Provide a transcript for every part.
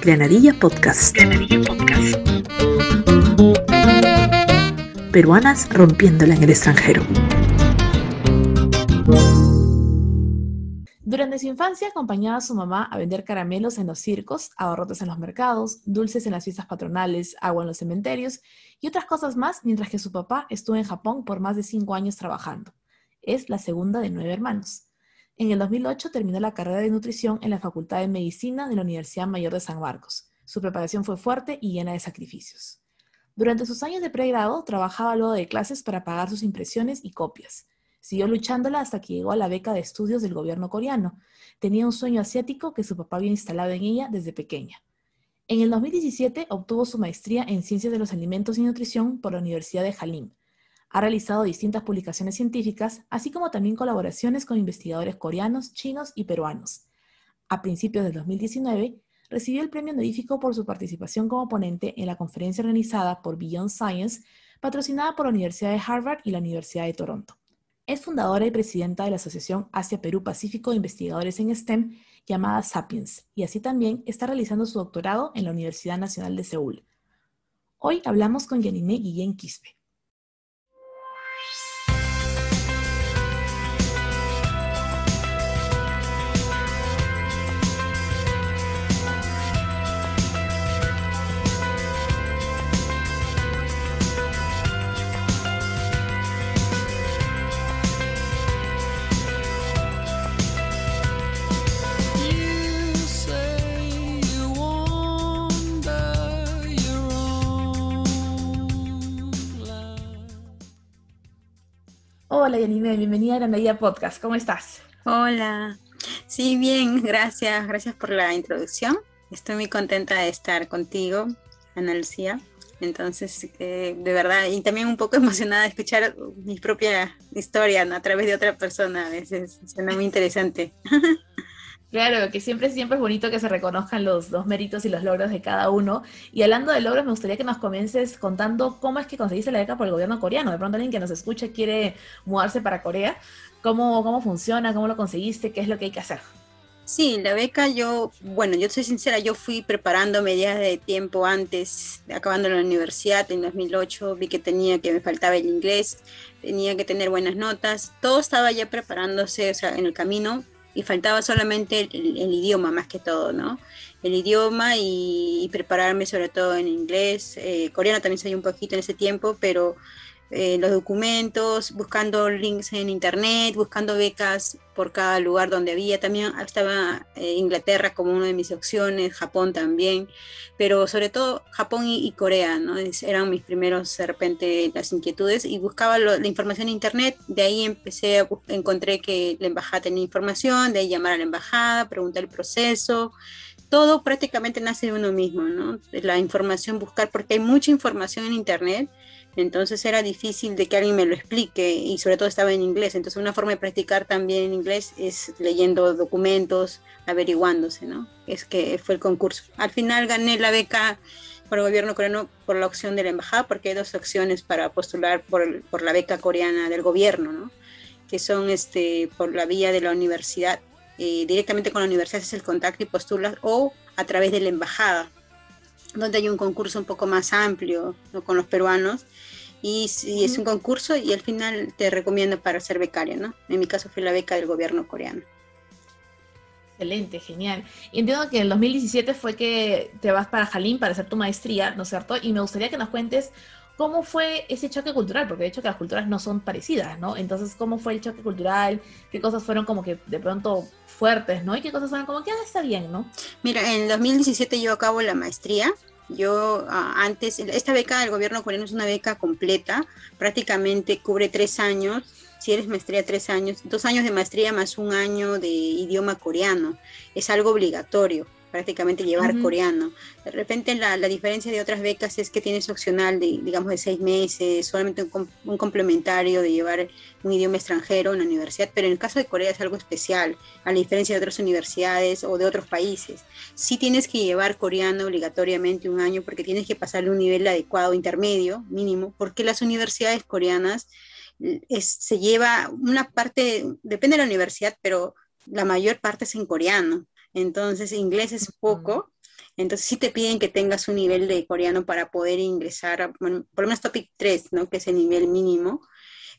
Granadilla Podcast. Granadilla Podcast. Peruanas rompiéndola en el extranjero. Durante su infancia acompañaba a su mamá a vender caramelos en los circos, abarrotes en los mercados, dulces en las fiestas patronales, agua en los cementerios y otras cosas más, mientras que su papá estuvo en Japón por más de cinco años trabajando. Es la segunda de nueve hermanos. En el 2008 terminó la carrera de nutrición en la Facultad de Medicina de la Universidad Mayor de San Marcos. Su preparación fue fuerte y llena de sacrificios. Durante sus años de pregrado, trabajaba luego de clases para pagar sus impresiones y copias. Siguió luchándola hasta que llegó a la beca de estudios del gobierno coreano. Tenía un sueño asiático que su papá había instalado en ella desde pequeña. En el 2017 obtuvo su maestría en Ciencias de los Alimentos y Nutrición por la Universidad de Jalín. Ha realizado distintas publicaciones científicas, así como también colaboraciones con investigadores coreanos, chinos y peruanos. A principios del 2019, recibió el premio honorífico por su participación como ponente en la conferencia organizada por Beyond Science, patrocinada por la Universidad de Harvard y la Universidad de Toronto. Es fundadora y presidenta de la Asociación Asia-Perú-Pacífico de Investigadores en STEM, llamada Sapiens, y así también está realizando su doctorado en la Universidad Nacional de Seúl. Hoy hablamos con Yanine Guillén Quispe. Hola Yanine, bienvenida a Granadilla Podcast. ¿Cómo estás? Hola. Sí, bien, gracias. Gracias por la introducción. Estoy muy contenta de estar contigo, Ana Lucía. Entonces, eh, de verdad, y también un poco emocionada de escuchar mi propia historia a través de otra persona. A veces suena muy interesante. Claro, que siempre, siempre es bonito que se reconozcan los, dos méritos y los logros de cada uno. Y hablando de logros, me gustaría que nos comiences contando cómo es que conseguiste la beca por el gobierno coreano. De pronto alguien que nos escuche quiere mudarse para Corea. ¿Cómo, cómo funciona? ¿Cómo lo conseguiste? ¿Qué es lo que hay que hacer? Sí, la beca yo, bueno, yo soy sincera, yo fui preparando medidas de tiempo antes, acabando la universidad en 2008, vi que tenía que me faltaba el inglés, tenía que tener buenas notas, todo estaba ya preparándose, o sea, en el camino y faltaba solamente el, idioma más que todo, ¿no? El idioma y, prepararme sobre todo en inglés, eh, coreano también soy un poquito en ese tiempo, pero eh, los documentos, buscando links en internet, buscando becas por cada lugar donde había. También estaba eh, Inglaterra como una de mis opciones, Japón también, pero sobre todo Japón y, Corea, ¿no? eran mis primeros de repente las inquietudes y buscaba la información en internet. De ahí empecé, a, encontré que la embajada tenía información, de ahí llamar a la embajada, preguntar el proceso todo prácticamente nace de uno mismo, ¿no? La información, buscar, porque hay mucha información en Internet entonces era difícil de que alguien me lo explique y sobre todo estaba en inglés. Entonces una forma de practicar también en inglés es leyendo documentos, averiguándose, ¿no? Es que fue el concurso. Al final gané la beca por el gobierno coreano por la opción de la embajada, porque hay dos opciones para postular por, por la beca coreana del gobierno, ¿no? Que son este, por la vía de la universidad, eh, directamente con la universidad es el contacto y postulas, o a través de la embajada, donde hay un concurso un poco más amplio con los peruanos. Y, es un concurso y al final te recomiendo para ser becaria, ¿no? En mi caso fue la beca del gobierno coreano. Excelente, genial. Y entiendo que en el 2017 fue que te vas para Jalín para hacer tu maestría, ¿no es cierto? Y me gustaría que nos cuentes cómo fue ese choque cultural, porque de hecho que las culturas no son parecidas, ¿no? Entonces, ¿cómo fue el choque cultural? ¿Qué cosas fueron como que de pronto fuertes, ¿no? Y qué cosas fueron como que, ah, está bien, ¿no? Mira, en el 2017 yo acabo la maestría yo ah, antes, esta beca del gobierno coreano es una beca completa, prácticamente cubre tres años, si eres maestría tres años, dos años de maestría más un año de idioma coreano, es algo obligatorio prácticamente llevar coreano. De repente la, la, diferencia de otras becas es que tienes opcional de, digamos, de seis meses, solamente un, complementario de llevar un idioma extranjero en la universidad, pero en el caso de Corea es algo especial, a la diferencia de otras universidades o de otros países. Sí tienes que llevar coreano obligatoriamente un año porque tienes que pasarle un nivel adecuado, intermedio, mínimo, porque las universidades coreanas es, se lleva una parte, depende de la universidad, pero la mayor parte es en coreano. Entonces, inglés es poco. Entonces, sí te piden que tengas un nivel de coreano para poder ingresar, por lo menos topic 3, ¿no? Que es el nivel mínimo.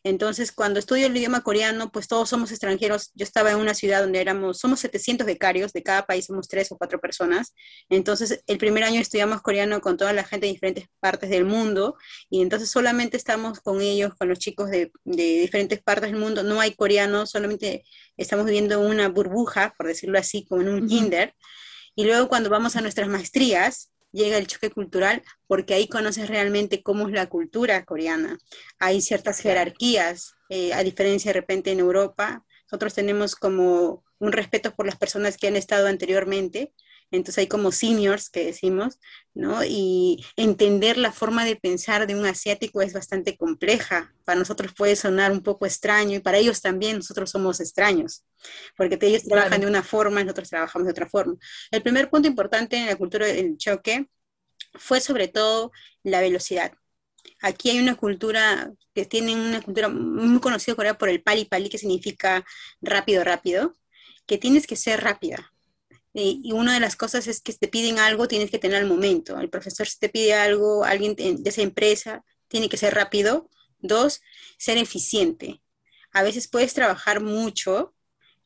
Entonces, cuando estudio el idioma coreano, pues todos somos extranjeros. Yo estaba en una ciudad donde éramos, somos 700 becarios, de cada país somos tres o cuatro personas. Entonces, el primer año estudiamos coreano con toda la gente de diferentes partes del mundo y entonces solamente estamos con ellos, con los chicos de, diferentes partes del mundo. No hay coreano, solamente estamos viviendo una burbuja, por decirlo así, como en un kinder. Y luego cuando vamos a nuestras maestrías, llega el choque cultural porque ahí conoces realmente cómo es la cultura coreana. Hay ciertas jerarquías, eh, a diferencia de repente en Europa, nosotros tenemos como un respeto por las personas que han estado anteriormente, entonces hay como seniors que decimos, ¿no? Y entender la forma de pensar de un asiático es bastante compleja. Para nosotros puede sonar un poco extraño y para ellos también nosotros somos extraños, porque ellos trabajan de una forma nosotros trabajamos de otra forma. El primer punto importante en la cultura del choque fue sobre todo la velocidad. Aquí hay una cultura que tiene una cultura muy conocida Corea por el pali pali, que significa rápido, rápido, que tienes que ser rápida y una de las cosas es que te piden algo, tienes que tener al momento. El profesor si te pide algo, alguien de esa empresa, tiene que ser rápido. Dos, ser eficiente. A veces puedes trabajar mucho,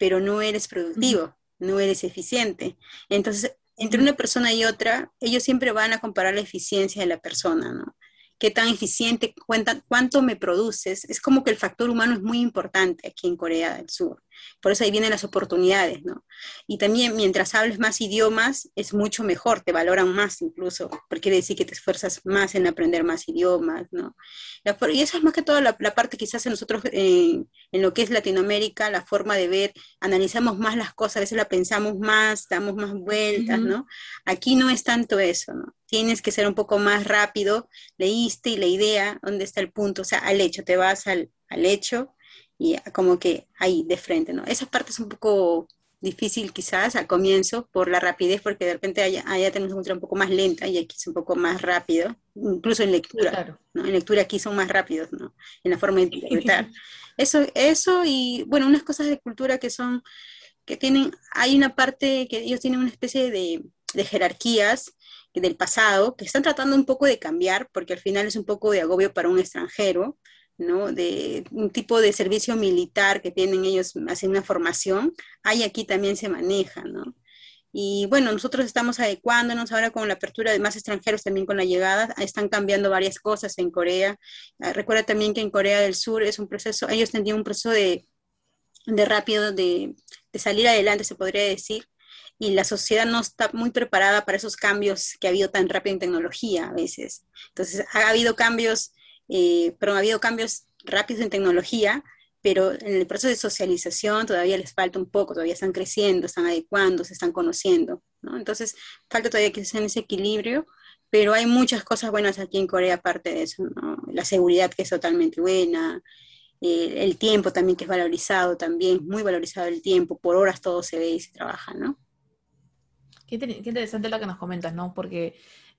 pero no eres productivo, no eres eficiente. Entonces, entre una persona y otra, ellos siempre van a comparar la eficiencia de la persona, ¿no? qué tan eficiente, cuánto me produces. Es como que el factor humano es muy importante aquí en Corea del Sur. Por eso ahí vienen las oportunidades, ¿no? Y también mientras hables más idiomas, es mucho mejor, te valoran más incluso, porque quiere decir que te esfuerzas más en aprender más idiomas, ¿no? Y eso es más que todo la, parte quizás en nosotros, en lo que es Latinoamérica, la forma de ver, analizamos más las cosas, a veces la pensamos más, damos más vueltas, ¿no? Aquí no es tanto eso, ¿no? Tienes que ser un poco más rápido, leíste y la idea, ¿dónde está el punto? O sea, al hecho, te vas al, al hecho y como que ahí de frente, ¿no? Esa parte es un poco difícil quizás al comienzo por la rapidez, porque de repente allá, tenemos una un poco más lenta y aquí es un poco más rápido, incluso en lectura, ¿no? En lectura aquí son más rápidos, ¿no? En la forma de interpretar. Eso, eso y, bueno, unas cosas de cultura que son, que tienen, hay una parte que ellos tienen una especie de, de jerarquías del pasado que están tratando un poco de cambiar, porque al final es un poco de agobio para un extranjero, ¿no? De un tipo de servicio militar que tienen ellos, hacen una formación, ahí aquí también se maneja. Y bueno, nosotros estamos adecuándonos ahora con la apertura de más extranjeros, también con la llegada, están cambiando varias cosas en Corea. Ah, recuerda también que en Corea del Sur es un proceso, ellos tenían un proceso de, de rápido, de, de salir adelante, se podría decir, y la sociedad no está muy preparada para esos cambios que ha habido tan rápido en tecnología a veces. Entonces, ha habido cambios eh, pero ha habido cambios rápidos en tecnología, pero en el proceso de socialización todavía les falta un poco, todavía están creciendo, están adecuando, se están conociendo, ¿no? Entonces, falta todavía que en ese equilibrio, pero hay muchas cosas buenas aquí en Corea aparte de eso, ¿no? La seguridad que es totalmente buena, eh, el tiempo también que es valorizado también, muy valorizado el tiempo, por horas todo se ve y se trabaja, ¿no? Qué, qué interesante lo que nos comentas, ¿no? Porque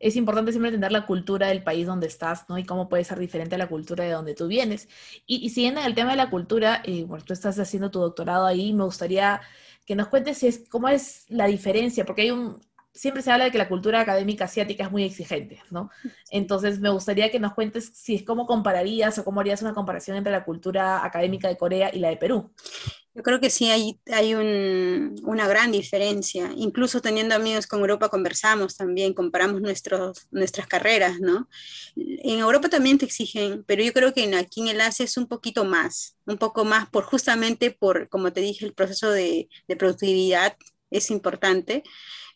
es importante siempre entender la cultura del país donde estás, ¿no? Y cómo puede ser diferente a la cultura de donde tú vienes. Y, siguiendo en el tema de la cultura, eh, bueno, tú estás haciendo tu doctorado ahí, me gustaría que nos cuentes si es, cómo es la diferencia, porque hay un, siempre se habla de que la cultura académica asiática es muy exigente, ¿no? Entonces me gustaría que nos cuentes si es cómo compararías o cómo harías una comparación entre la cultura académica de Corea y la de Perú. Yo creo que sí hay, hay una gran diferencia. Incluso teniendo amigos con Europa conversamos también, comparamos nuestros, nuestras carreras, ¿no? En Europa también te exigen, pero yo creo que aquí en el Asia es un poquito más, un poco más por justamente por, como te dije, el proceso de, de productividad es importante.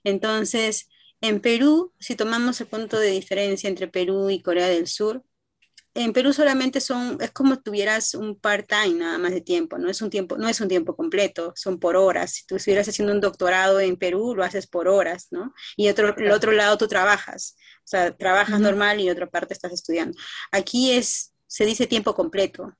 Entonces, en Perú, si tomamos el punto de diferencia entre Perú y Corea del Sur, en Perú solamente son, es como tuvieras un part-time nada más de tiempo, no es un tiempo, no es un tiempo completo, son por horas. Si tú estuvieras haciendo un doctorado en Perú, lo haces por horas, ¿no? Y otro, el otro lado tú trabajas, o sea, trabajas normal y otra parte estás estudiando. Aquí es, se dice tiempo completo,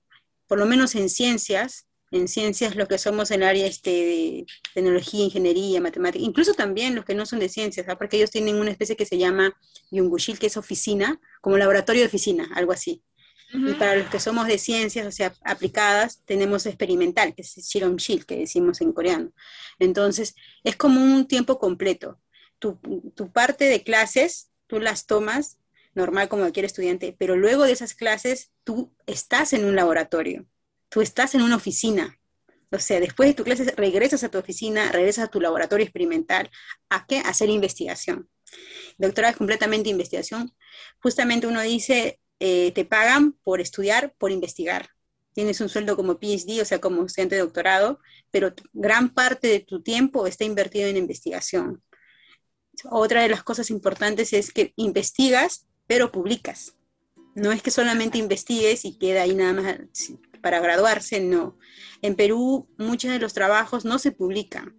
por lo menos en ciencias, en ciencias lo que somos en área este, de tecnología, ingeniería, matemática, incluso también los que no son de ciencias, porque ellos tienen una especie que se llama Yungushil, que es oficina, como laboratorio de oficina, algo así. Y para los que somos de ciencias, o sea, aplicadas, tenemos experimental, que es Shil, que decimos en coreano. Entonces, es como un tiempo completo. Tu, tu parte de clases, tú las tomas normal como cualquier estudiante, pero luego de esas clases, tú estás en un laboratorio, tú estás en una oficina, o sea, después de tu clase regresas a tu oficina, regresas a tu laboratorio experimental. ¿A qué? Hacer investigación. Doctorado es completamente investigación. Justamente uno dice, eh, te pagan por estudiar, por investigar. Tienes un sueldo como PhD, o sea, como estudiante de doctorado, pero gran parte de tu tiempo está invertido en investigación. Otra de las cosas importantes es que investigas, pero publicas. No es que solamente investigues y queda ahí nada más para graduarse, no. En Perú muchos de los trabajos no se publican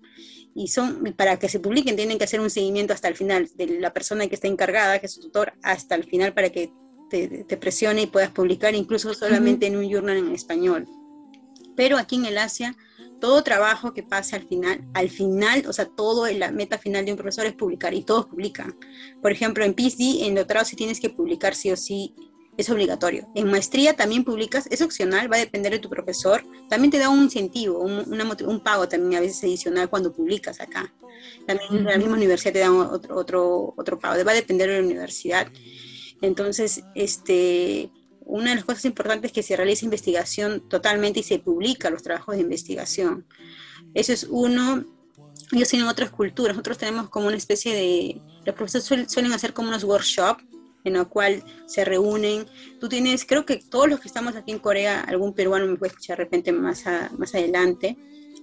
y son, para que se publiquen tienen que hacer un seguimiento hasta el final de la persona que está encargada, que es su tutor, hasta el final para que te, presione y puedas publicar incluso solamente en un journal en español. Pero aquí en el Asia, todo trabajo que pase al final, al final, o sea, todo la meta final de un profesor es publicar y todos publican. Por ejemplo, en PhD, en doctorado, si tienes que publicar sí o sí es obligatorio. En maestría también publicas, es opcional, va a depender de tu profesor. También te da un incentivo, un, pago también a veces adicional cuando publicas acá. También en la misma universidad te dan otro, pago, va a depender de la universidad. Entonces, este, una de las cosas importantes es que se realiza investigación totalmente y se publica los trabajos de investigación. Eso es uno. Ellos tienen otras culturas. Nosotros tenemos como una especie de... Los profesores suelen hacer como unos workshops en la cual se reúnen. Tú tienes, creo que todos los que estamos aquí en Corea, algún peruano me puede escuchar de repente más, más adelante,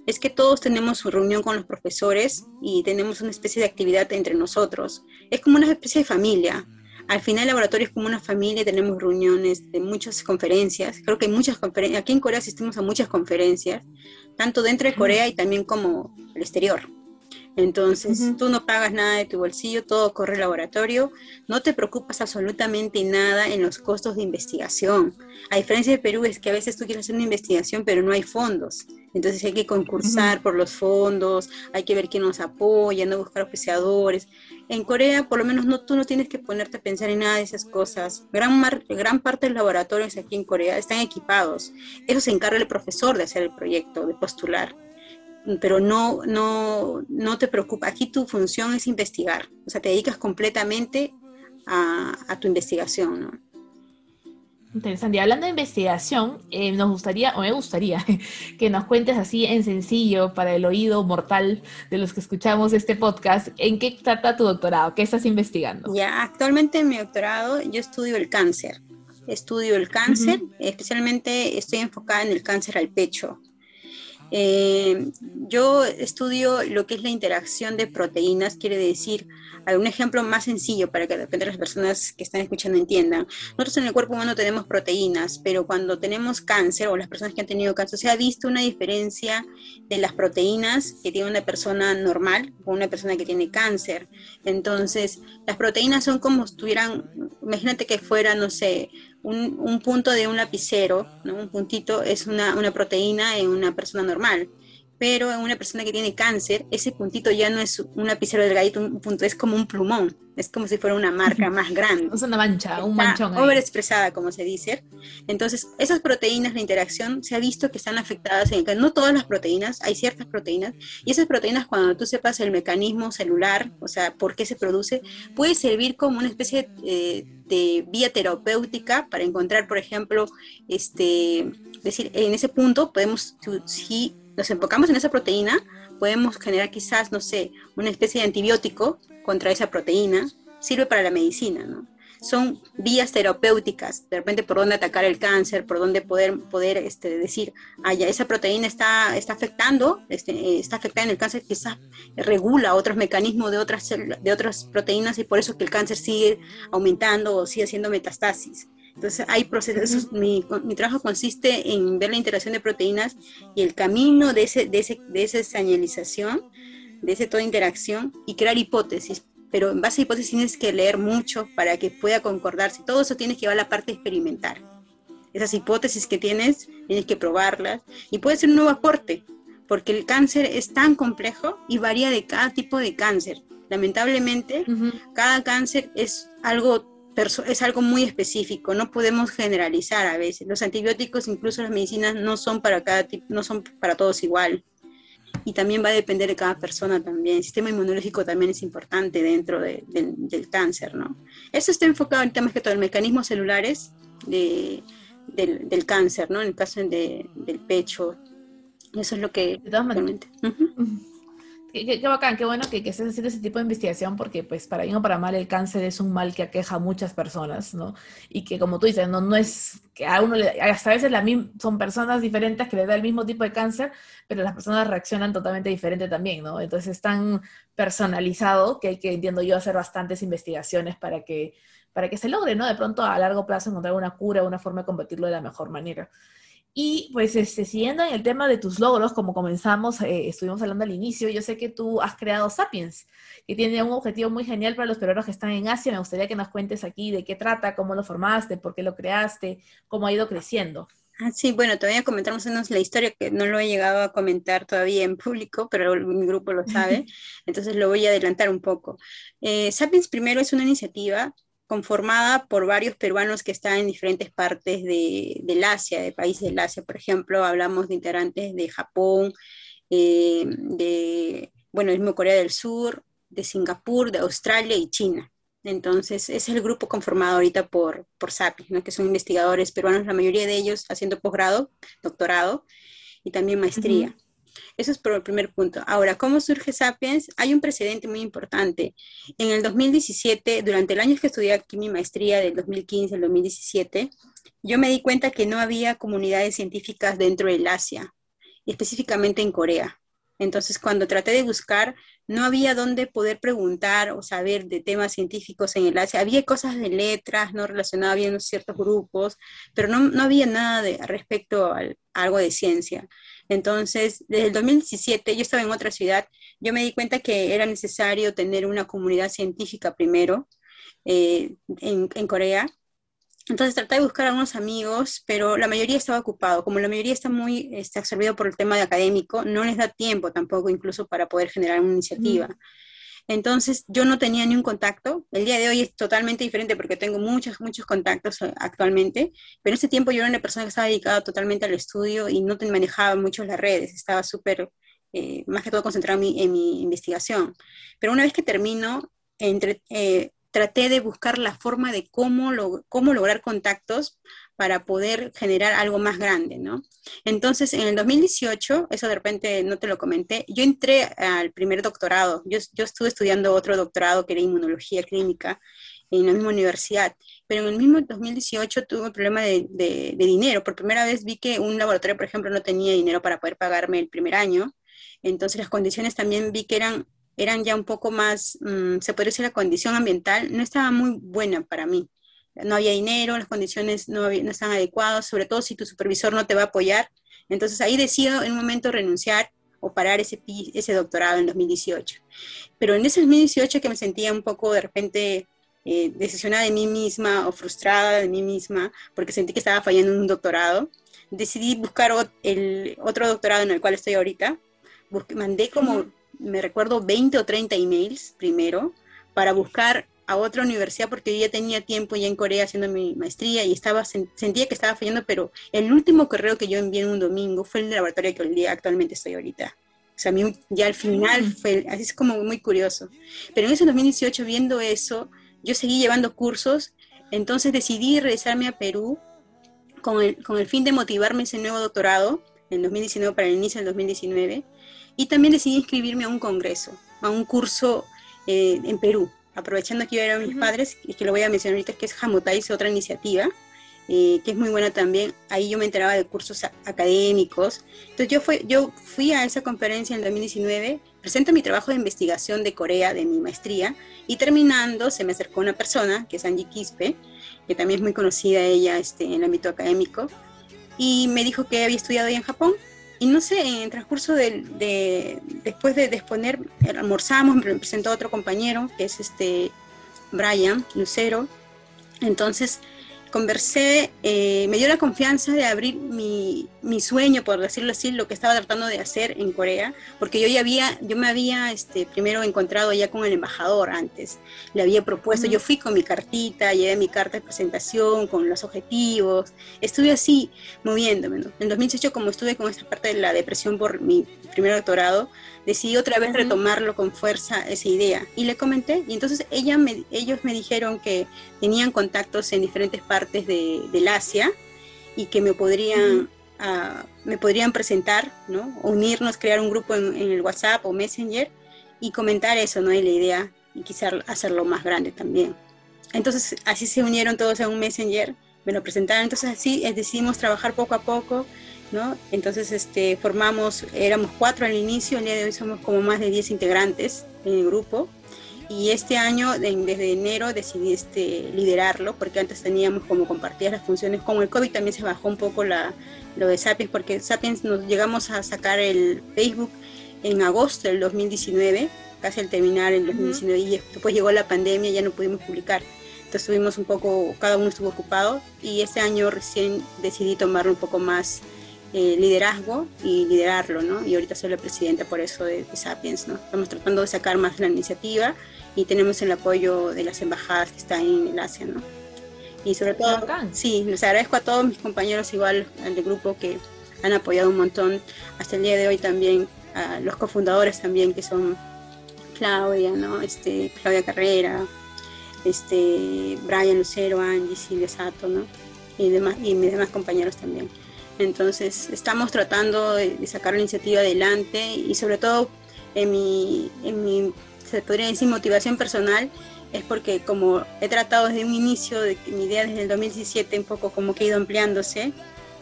es que todos tenemos su reunión con los profesores y tenemos una especie de actividad entre nosotros. Es como una especie de familia. Al final el laboratorio es como una familia, tenemos reuniones de muchas conferencias. Creo que hay muchas conferencias. Aquí en Corea asistimos a muchas conferencias, tanto dentro de Corea y también como el exterior. Entonces, tú no pagas nada de tu bolsillo, todo corre al laboratorio, no te preocupas absolutamente nada en los costos de investigación. A diferencia de Perú, es que a veces tú quieres hacer una investigación, pero no hay fondos. Entonces hay que concursar por los fondos, hay que ver quién nos apoya, no buscar oficiadores. En Corea, por lo menos, no, tú no tienes que ponerte a pensar en nada de esas cosas. Gran, gran parte de los laboratorios aquí en Corea están equipados. Eso se encarga el profesor de hacer el proyecto, de postular pero no, no, no te preocupes. Aquí tu función es investigar, o sea, te dedicas completamente a, tu investigación, ¿no? Interesante. Y hablando de investigación, eh, nos gustaría, o me gustaría, que nos cuentes así en sencillo para el oído mortal de los que escuchamos este podcast, ¿en qué trata tu doctorado? ¿Qué estás investigando? Ya, actualmente en mi doctorado yo estudio el cáncer. Estudio el cáncer, especialmente estoy enfocada en el cáncer al pecho. Eh, yo estudio lo que es la interacción de proteínas, quiere decir, algún ejemplo más sencillo para que de repente las personas que están escuchando entiendan. Nosotros en el cuerpo humano tenemos proteínas, pero cuando tenemos cáncer o las personas que han tenido cáncer, se ha visto una diferencia de las proteínas que tiene una persona normal con una persona que tiene cáncer. Entonces, las proteínas son como si tuvieran, imagínate que fuera, no sé, un, punto de un lapicero, un puntito es una, una proteína en una persona normal pero en una persona que tiene cáncer, ese puntito ya no es un lapicero delgadito, un punto, es como un plumón, es como si fuera una marca más grande. Es una mancha, un manchón. Overexpresada, como se dice. Entonces, esas proteínas, la interacción, se ha visto que están afectadas en No todas las proteínas, hay ciertas proteínas, y esas proteínas, cuando tú sepas el mecanismo celular, o sea, por qué se produce, puede servir como una especie de, de vía terapéutica para encontrar, por ejemplo, este, decir, en ese punto podemos, si nos enfocamos en esa proteína, podemos generar quizás, no sé, una especie de antibiótico contra esa proteína, sirve para la medicina, ¿no? Son vías terapéuticas, de repente por dónde atacar el cáncer, por dónde poder, poder este, decir, ah, ya esa proteína está, está afectando, este, está afectada en el cáncer, quizás regula otros mecanismos de otras, de otras proteínas y por eso que el cáncer sigue aumentando o sigue haciendo metastasis. Entonces hay procesos, mi, mi, trabajo consiste en ver la interacción de proteínas y el camino de, ese, de, ese, de esa señalización, de esa toda interacción y crear hipótesis. Pero en base a hipótesis tienes que leer mucho para que pueda concordarse. Todo eso tienes que llevar a la parte experimental. Esas hipótesis que tienes, tienes que probarlas y puede ser un nuevo aporte, porque el cáncer es tan complejo y varía de cada tipo de cáncer. Lamentablemente, cada cáncer es algo es algo muy específico, no podemos generalizar a veces. Los antibióticos, incluso las medicinas, no son para cada no son para todos igual. Y también va a depender de cada persona también. El sistema inmunológico también es importante dentro del cáncer, ¿no? Eso está enfocado en temas que todo, el mecanismos celulares del, cáncer, ¿no? En el caso del pecho. Eso es lo que... De todas Qué, bacán, qué bueno que, que estés haciendo ese tipo de investigación porque pues para bien o para mal el cáncer es un mal que aqueja a muchas personas, ¿no? Y que como tú dices, no, no es que a uno, le, hasta a veces la, son personas diferentes que le da el mismo tipo de cáncer, pero las personas reaccionan totalmente diferente también, ¿no? Entonces es tan personalizado que hay que, entiendo yo, hacer bastantes investigaciones para que, para que se logre, ¿no? De pronto a largo plazo encontrar una cura, una forma de combatirlo de la mejor manera. Y pues este, siguiendo en el tema de tus logros, como comenzamos, eh, estuvimos hablando al inicio, yo sé que tú has creado Sapiens, que tiene un objetivo muy genial para los peruanos que están en Asia. Me gustaría que nos cuentes aquí de qué trata, cómo lo formaste, por qué lo creaste, cómo ha ido creciendo. Ah, sí, bueno, todavía comentamos la historia que no lo he llegado a comentar todavía en público, pero mi grupo lo sabe, entonces lo voy a adelantar un poco. Eh, Sapiens primero es una iniciativa conformada por varios peruanos que están en diferentes partes de, del Asia, de países del Asia. Por ejemplo, hablamos de integrantes de Japón, eh, de, bueno, mismo Corea del Sur, de Singapur, de Australia y China. Entonces, es el grupo conformado ahorita por, por SAPI, que son investigadores peruanos, la mayoría de ellos haciendo posgrado, doctorado y también maestría. Eso es por el primer punto. Ahora, ¿cómo surge Sapiens? Hay un precedente muy importante. En el 2017, durante el año que estudié aquí mi maestría, del 2015 al 2017, yo me di cuenta que no había comunidades científicas dentro del Asia, específicamente en Corea. Entonces, cuando traté de buscar, no había dónde poder preguntar o saber de temas científicos en el Asia. Había cosas de letras no relacionadas, había ciertos grupos, pero no, no había nada de, respecto a algo de ciencia. Entonces, desde el 2017, yo estaba en otra ciudad, yo me di cuenta que era necesario tener una comunidad científica primero eh, en, Corea. Entonces traté de buscar a algunos amigos, pero la mayoría estaba ocupado. Como la mayoría está muy está absorbido por el tema de académico, no les da tiempo tampoco incluso para poder generar una iniciativa. Entonces yo no tenía ni un contacto. El día de hoy es totalmente diferente porque tengo muchos, muchos contactos eh, actualmente, pero en ese tiempo yo era una persona que estaba dedicada totalmente al estudio y no manejaba mucho las redes, estaba súper, eh, más que todo concentrado en mi, investigación. Pero una vez que termino, eh, traté de buscar la forma de cómo, cómo lograr contactos para poder generar algo más grande, ¿no? Entonces, en el 2018, eso de repente no te lo comenté, yo entré al primer doctorado, yo, yo estuve estudiando otro doctorado que era inmunología clínica en la misma universidad, pero en el mismo 2018 tuve un problema de, dinero. Por primera vez vi que un laboratorio, por ejemplo, no tenía dinero para poder pagarme el primer año, entonces las condiciones también vi que eran, eran ya un poco más, mm, se puede decir, la condición ambiental no estaba muy buena para mí no había dinero, las condiciones no, no están adecuadas, sobre todo si tu supervisor no te va a apoyar. Entonces ahí decido en un momento renunciar o parar ese, ese doctorado en 2018. Pero en ese 2018 que me sentía un poco de repente eh, decepcionada de mí misma o frustrada de mí misma porque sentí que estaba fallando en un doctorado, decidí buscar el otro doctorado en el cual estoy ahorita. mandé como, me recuerdo, 20 o 30 emails primero para buscar a otra universidad porque yo ya tenía tiempo ya en Corea haciendo mi maestría y estaba sentía que estaba fallando, pero el último correo que yo envié en un domingo fue el laboratorio que el día actualmente estoy ahorita. O sea, ya al final mm. fue, así es como muy curioso. Pero en ese 2018, viendo eso, yo seguí llevando cursos, entonces decidí regresarme a Perú con el, con el fin de motivarme ese nuevo doctorado en 2019 para el inicio del 2019 y también decidí inscribirme a un congreso, a un curso eh, en Perú aprovechando que yo era mis padres, y que lo voy a mencionar ahorita, que es Jamutais, otra iniciativa, eh, que es muy buena también. Ahí yo me enteraba de cursos académicos. Entonces yo, fui, yo fui a esa conferencia en 2019, presento mi trabajo de investigación de Corea, de mi maestría, y terminando se me acercó una persona, que es Angie Quispe, que también es muy conocida ella este, en el ámbito académico, y me dijo que había estudiado ahí en Japón y no sé, en el transcurso de, después de exponer, almorzamos, me presentó otro compañero, que es este Brian Lucero. Entonces conversé, eh, me dio la confianza de abrir mi, mi sueño, por decirlo así, lo que estaba tratando de hacer en Corea, porque yo ya había, yo me había este, primero encontrado ya con el embajador antes, le había propuesto, yo fui con mi cartita, llevé mi carta de presentación, con los objetivos, estuve así moviéndome. En 2018, como estuve con esta parte de la depresión por mi primer doctorado, decidí otra vez retomarlo con fuerza esa idea y le comenté y entonces ella me, ellos me dijeron que tenían contactos en diferentes partes de, del Asia y que me podrían me podrían presentar, ¿no? Unirnos, crear un grupo en, el WhatsApp o Messenger y comentar eso, ¿no? Y la idea y quizás hacerlo más grande también. Entonces así se unieron todos a un Messenger, me lo presentaron, entonces así decidimos trabajar poco a poco, ¿no? Entonces este, formamos, éramos cuatro al inicio, el día de hoy somos como más de 10 integrantes en el grupo y este año, desde enero, decidí este, liderarlo, porque antes teníamos como compartidas las funciones. Con el COVID también se bajó un poco la, lo de Sapiens, porque Sapiens nos llegamos a sacar el Facebook en agosto del 2019, casi al terminar el 2019, y después llegó la pandemia y ya no pudimos publicar. Entonces estuvimos un poco, cada uno estuvo ocupado, y este año recién decidí tomar un poco más eh, liderazgo y liderarlo, ¿no? Y ahorita soy la presidenta por eso de, de, Sapiens, ¿no? Estamos tratando de sacar más la iniciativa y tenemos el apoyo de las embajadas que están en el Asia, ¿no? Y sobre todo, sí, les agradezco a todos mis compañeros igual del grupo que han apoyado un montón hasta el día de hoy también, a los cofundadores también que son Claudia, ¿no? Este, Claudia Carrera, este, Brian Lucero, Angie, Silvia Sato, ¿no? Y, demás, y mis demás compañeros también. Entonces, estamos tratando de, sacar la iniciativa adelante y sobre todo en mi, en mi se podría decir motivación personal, es porque como he tratado desde un inicio, de mi idea desde el 2017, un poco como que ha ido ampliándose,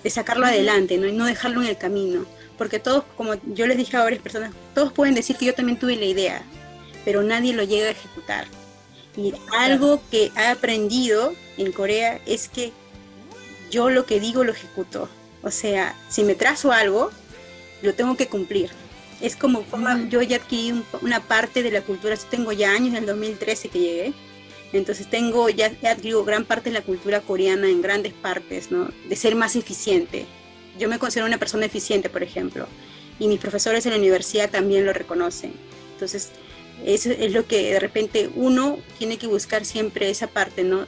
de sacarlo adelante ¿no? y no dejarlo en el camino. Porque todos, como yo les dije a varias personas, todos pueden decir que yo también tuve la idea, pero nadie lo llega a ejecutar. Y algo que he aprendido en Corea es que yo lo que digo lo ejecuto. O sea, si me trazo algo, lo tengo que cumplir es como yo ya adquirí una parte de la cultura, tengo ya años, en el 2013 que llegué, entonces tengo ya he adquirido gran parte de la cultura coreana en grandes partes, ¿no? De ser más eficiente. Yo me considero una persona eficiente, por ejemplo, y mis profesores en la universidad también lo reconocen. Entonces, eso es lo que de repente uno tiene que buscar siempre esa parte, ¿no?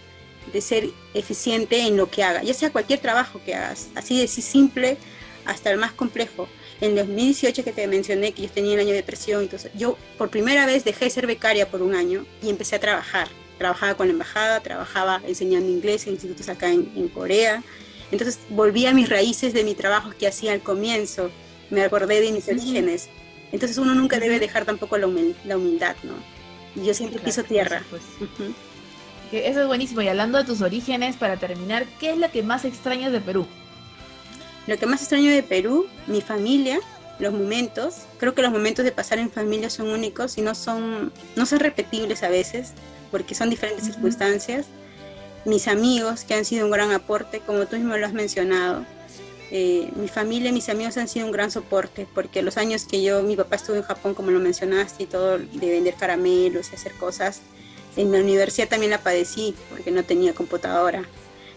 De ser eficiente en lo que haga, ya sea cualquier trabajo que hagas, así de simple hasta el más complejo en 2018 que te mencioné que yo tenía el año de depresión, entonces yo por primera vez dejé de ser becaria por un año y empecé a trabajar. Trabajaba con la embajada, trabajaba enseñando inglés en institutos acá en, Corea. Entonces volví a mis raíces de mi trabajo que hacía al comienzo, me acordé de mis orígenes. Entonces uno nunca debe dejar tampoco la, humildad, ¿no? Yo siempre piso tierra. Eso es buenísimo. Y hablando de tus orígenes, para terminar, ¿qué es lo que más extrañas de Perú? Lo que más extraño de Perú, mi familia, los momentos. Creo que los momentos de pasar en familia son únicos y no son, no son repetibles a veces, porque son diferentes circunstancias. Mis amigos, que han sido un gran aporte, como tú mismo lo has mencionado. Eh, mi familia y mis amigos han sido un gran soporte, porque los años que yo, mi papá estuvo en Japón, como lo mencionaste, y todo de vender caramelos y hacer cosas, en la universidad también la padecí, porque no tenía computadora.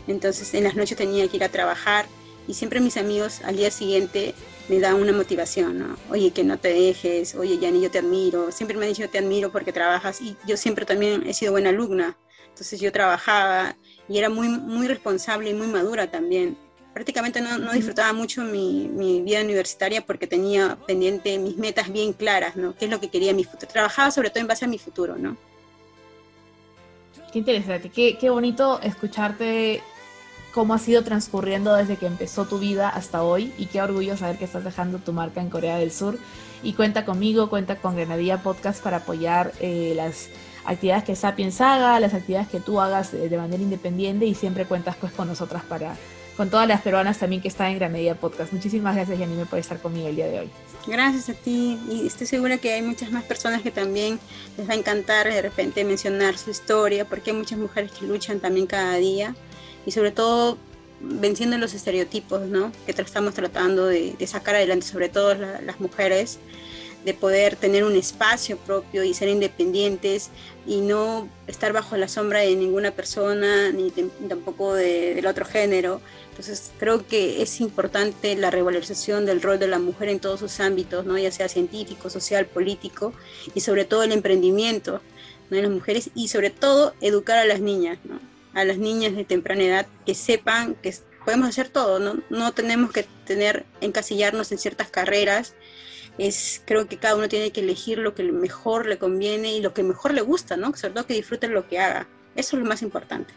Entonces en las noches tenía que ir a trabajar y siempre mis amigos al día siguiente me dan una motivación, ¿no? Oye, que no te dejes, oye, Yani, yo te admiro. Siempre me han dicho, te admiro porque trabajas y yo siempre también he sido buena alumna. Entonces yo trabajaba y era muy, muy responsable y muy madura también. Prácticamente no, no disfrutaba mucho mi, mi, vida universitaria porque tenía pendiente mis metas bien claras, ¿no? ¿Qué es lo que quería mi futuro? Trabajaba sobre todo en base a mi futuro, ¿no? Qué interesante, qué, qué bonito escucharte cómo ha sido transcurriendo desde que empezó tu vida hasta hoy y qué orgullo saber que estás dejando tu marca en Corea del Sur. Y cuenta conmigo, cuenta con Granadilla Podcast para apoyar eh, las actividades que Sapiens haga, las actividades que tú hagas de, manera independiente y siempre cuentas pues con nosotras para, con todas las peruanas también que están en Granadilla Podcast. Muchísimas gracias Yanime por estar conmigo el día de hoy. Gracias a ti y estoy segura que hay muchas más personas que también les va a encantar de repente mencionar su historia porque hay muchas mujeres que luchan también cada día y sobre todo venciendo los estereotipos ¿no? que estamos tratando de, sacar adelante, sobre todo las mujeres, de poder tener un espacio propio y ser independientes y no estar bajo la sombra de ninguna persona ni, tampoco del otro género. Entonces creo que es importante la revalorización del rol de la mujer en todos sus ámbitos, ¿no? ya sea científico, social, político y sobre todo el emprendimiento de las mujeres y sobre todo educar a las niñas, a las niñas de temprana edad que sepan que podemos hacer todo, ¿no? no tenemos que tener encasillarnos en ciertas carreras es creo que cada uno tiene que elegir lo que mejor le conviene y lo que mejor le gusta, ¿no? Sobre todo que disfruten lo que haga. Eso es lo más importante.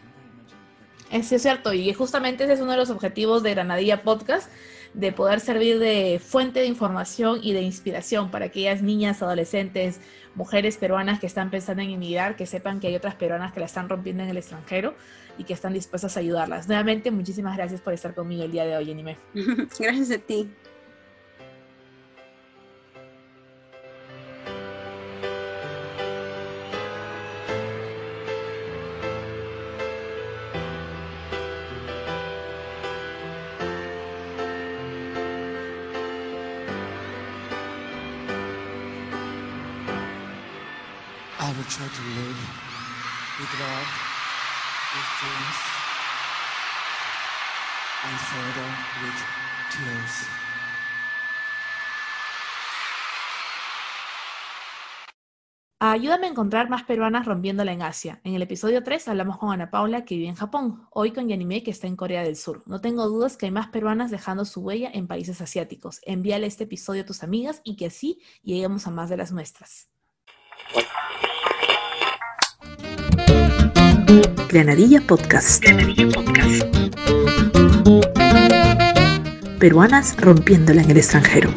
Es cierto, y justamente ese es uno de los objetivos de Granadilla Podcast, de poder servir de fuente de información y de inspiración para aquellas niñas, adolescentes, mujeres peruanas que están pensando en emigrar, que sepan que hay otras peruanas que la están rompiendo en el extranjero y que están dispuestas a ayudarlas. Nuevamente, muchísimas gracias por estar conmigo el día de hoy, Anime. gracias a ti. Try to live with love, with dreams, and further with tears. Ayúdame a encontrar más peruanas rompiéndola en Asia. En el episodio 3 hablamos con Ana Paula, que vive en Japón, hoy con Yanime, que está en Corea del Sur. No tengo dudas que hay más peruanas dejando su huella en países asiáticos. Envíale este episodio a tus amigas y que así lleguemos a más de las nuestras. Granadilla Podcast. Granadilla Podcast. Peruanas rompiéndola en el extranjero.